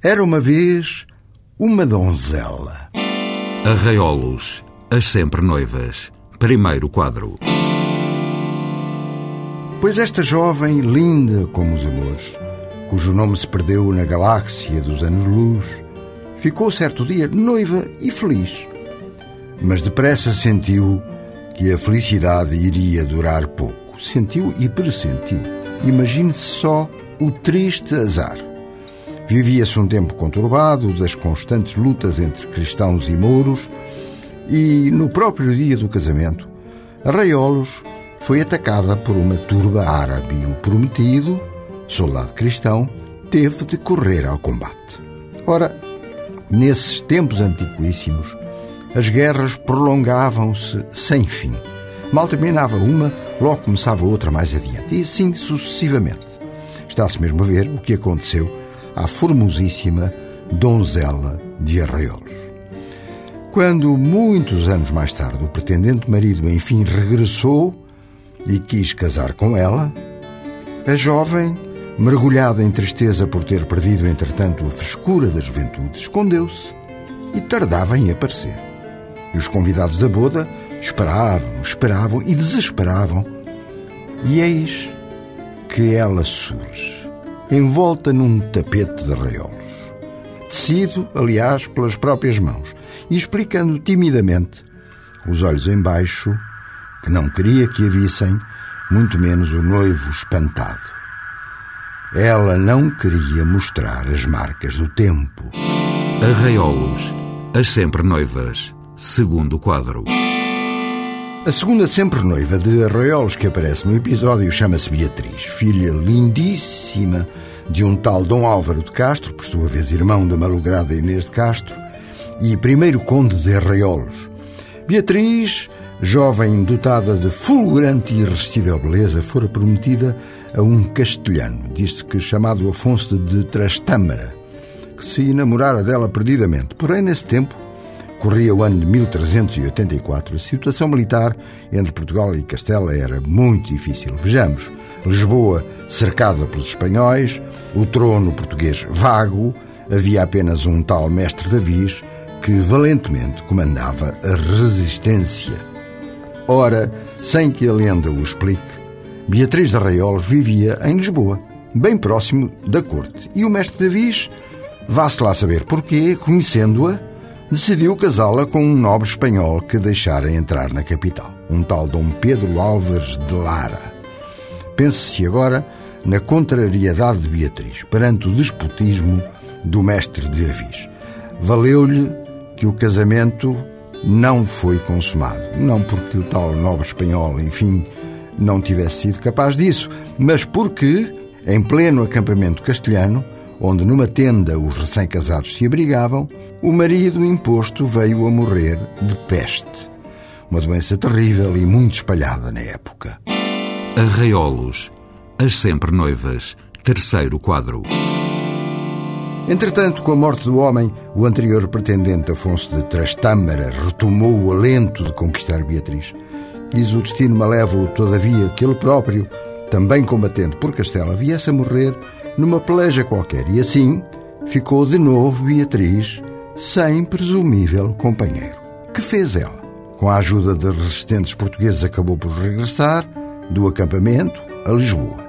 Era uma vez uma donzela. Arraiolos, as sempre noivas. Primeiro quadro. Pois esta jovem, linda como os amores, cujo nome se perdeu na galáxia dos anos-luz, ficou certo dia noiva e feliz. Mas depressa sentiu que a felicidade iria durar pouco. Sentiu e pressentiu. Imagine-se só o triste azar. Vivia-se um tempo conturbado das constantes lutas entre cristãos e mouros, e no próprio dia do casamento, Arraiolos foi atacada por uma turba árabe e o prometido, soldado cristão, teve de correr ao combate. Ora, nesses tempos antiquíssimos, as guerras prolongavam-se sem fim. Mal terminava uma, logo começava outra mais adiante, e assim sucessivamente. Está-se mesmo a ver o que aconteceu à formosíssima donzela de Arraiolos. Quando, muitos anos mais tarde, o pretendente marido enfim regressou e quis casar com ela, a jovem, mergulhada em tristeza por ter perdido entretanto a frescura da juventude, escondeu-se e tardava em aparecer. E os convidados da boda esperavam, esperavam e desesperavam. E eis que ela surge envolta num tapete de arraiolos, tecido, aliás, pelas próprias mãos, e explicando timidamente, os olhos em baixo, que não queria que a vissem, muito menos o noivo espantado. Ela não queria mostrar as marcas do tempo. Arraiolos, as sempre noivas, segundo quadro. A segunda sempre noiva de Arraiolos que aparece no episódio chama-se Beatriz, filha lindíssima de um tal Dom Álvaro de Castro, por sua vez irmão da malograda Inês de Castro, e primeiro conde de Arraiolos. Beatriz, jovem dotada de fulgurante e irresistível beleza, fora prometida a um castelhano, diz-se que chamado Afonso de Trastâmara, que se enamorara dela perdidamente. Porém, nesse tempo, Corria o ano de 1384. A situação militar entre Portugal e Castela era muito difícil. Vejamos: Lisboa cercada pelos espanhóis, o trono português vago, havia apenas um tal mestre Davis que valentemente comandava a resistência. Ora, sem que a lenda o explique, Beatriz de Arraiolos vivia em Lisboa, bem próximo da corte, e o mestre Davis, vá-se lá saber porquê, conhecendo-a, decidiu casá-la com um nobre espanhol que deixara entrar na capital, um tal Dom Pedro Álvares de Lara. Pense-se agora na contrariedade de Beatriz perante o despotismo do mestre de Avis. Valeu-lhe que o casamento não foi consumado. Não porque o tal nobre espanhol, enfim, não tivesse sido capaz disso, mas porque, em pleno acampamento castelhano, onde numa tenda os recém-casados se abrigavam, o marido imposto veio a morrer de peste. Uma doença terrível e muito espalhada na época. Arraiolos, as sempre noivas, terceiro quadro. Entretanto, com a morte do homem, o anterior pretendente Afonso de Trastâmara retomou o alento de conquistar Beatriz. Quis o destino malévolo, todavia, que ele próprio, também combatente por Castela, viesse a morrer numa peleja qualquer. E assim ficou de novo Beatriz sem presumível companheiro. Que fez ela? Com a ajuda de resistentes portugueses, acabou por regressar do acampamento a Lisboa.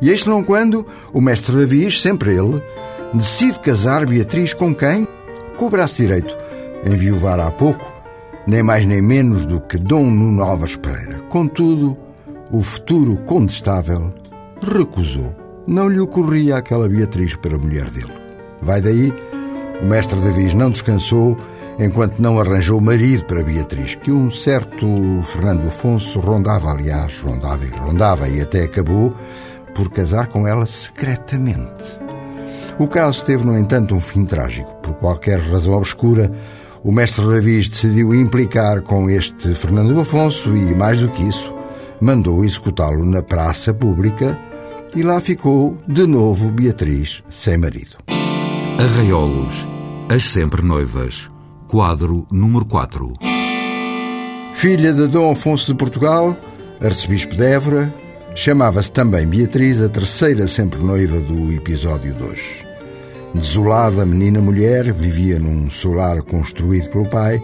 E este não quando o mestre Davis, sempre ele, decide casar Beatriz com quem? Com o braço direito, enviuvar há pouco, nem mais nem menos do que Dom Nuno Alves Pereira. Contudo, o futuro condestável recusou não lhe ocorria aquela Beatriz para a mulher dele. Vai daí, o mestre Davis não descansou enquanto não arranjou marido para Beatriz, que um certo Fernando Afonso rondava, aliás, rondava e rondava, e até acabou por casar com ela secretamente. O caso teve, no entanto, um fim trágico. Por qualquer razão obscura, o mestre Davis decidiu implicar com este Fernando Afonso e, mais do que isso, mandou executá-lo na praça pública e lá ficou de novo Beatriz sem marido. Arraiolos, as sempre noivas, quadro número 4. Filha de Dom Afonso de Portugal, arcebispo de Évora, chamava-se também Beatriz, a terceira sempre noiva do episódio 2. Desolada menina-mulher, vivia num solar construído pelo pai.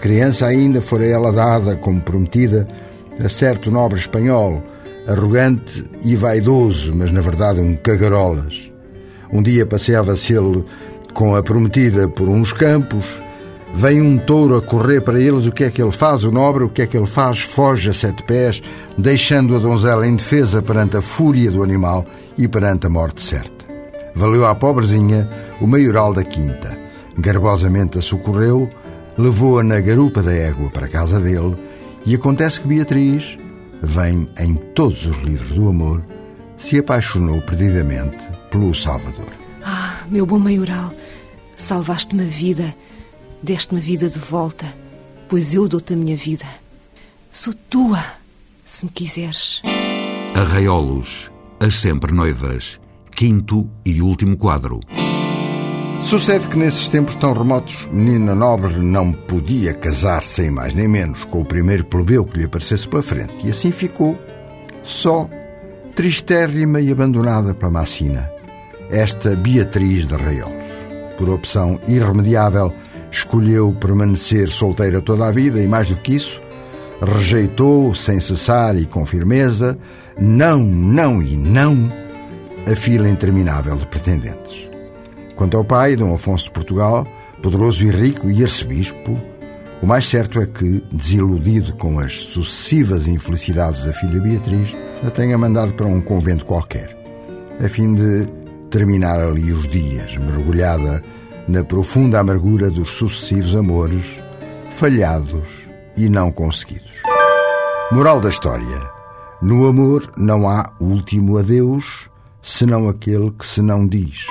Criança ainda fora ela dada como prometida a certo nobre espanhol, arrogante e vaidoso, mas na verdade um cagarolas. Um dia passeava-se ele com a prometida por uns campos, vem um touro a correr para eles, o que é que ele faz? O nobre, o que é que ele faz? Foge a sete pés, deixando a donzela indefesa perante a fúria do animal e perante a morte certa. Valeu à pobrezinha o maioral da quinta. Garbosamente a socorreu, levou-a na garupa da égua para a casa dele e acontece que Beatriz, vem em todos os livros do amor, se apaixonou perdidamente pelo Salvador. Ah, meu bom maioral, salvaste-me a vida, deste-me a vida de volta, pois eu dou-te a minha vida. Sou tua, se me quiseres. Arraiolos, as sempre noivas, quinto e último quadro. Sucede que nesses tempos tão remotos, menina nobre não podia casar sem mais nem menos com o primeiro plebeu que lhe aparecesse pela frente. E assim ficou, só, tristérrima e abandonada pela Macina, esta Beatriz de Arraiolos. Por opção irremediável, escolheu permanecer solteira toda a vida e, mais do que isso, rejeitou, sem cessar e com firmeza, não, não e não, a fila interminável de pretendentes. Quanto ao pai, Dom Afonso de Portugal, poderoso e rico e arcebispo, o mais certo é que, desiludido com as sucessivas infelicidades da filha Beatriz, a tenha mandado para um convento qualquer, a fim de terminar ali os dias, mergulhada na profunda amargura dos sucessivos amores, falhados e não conseguidos. Moral da história: no amor não há último adeus, senão aquele que se não diz.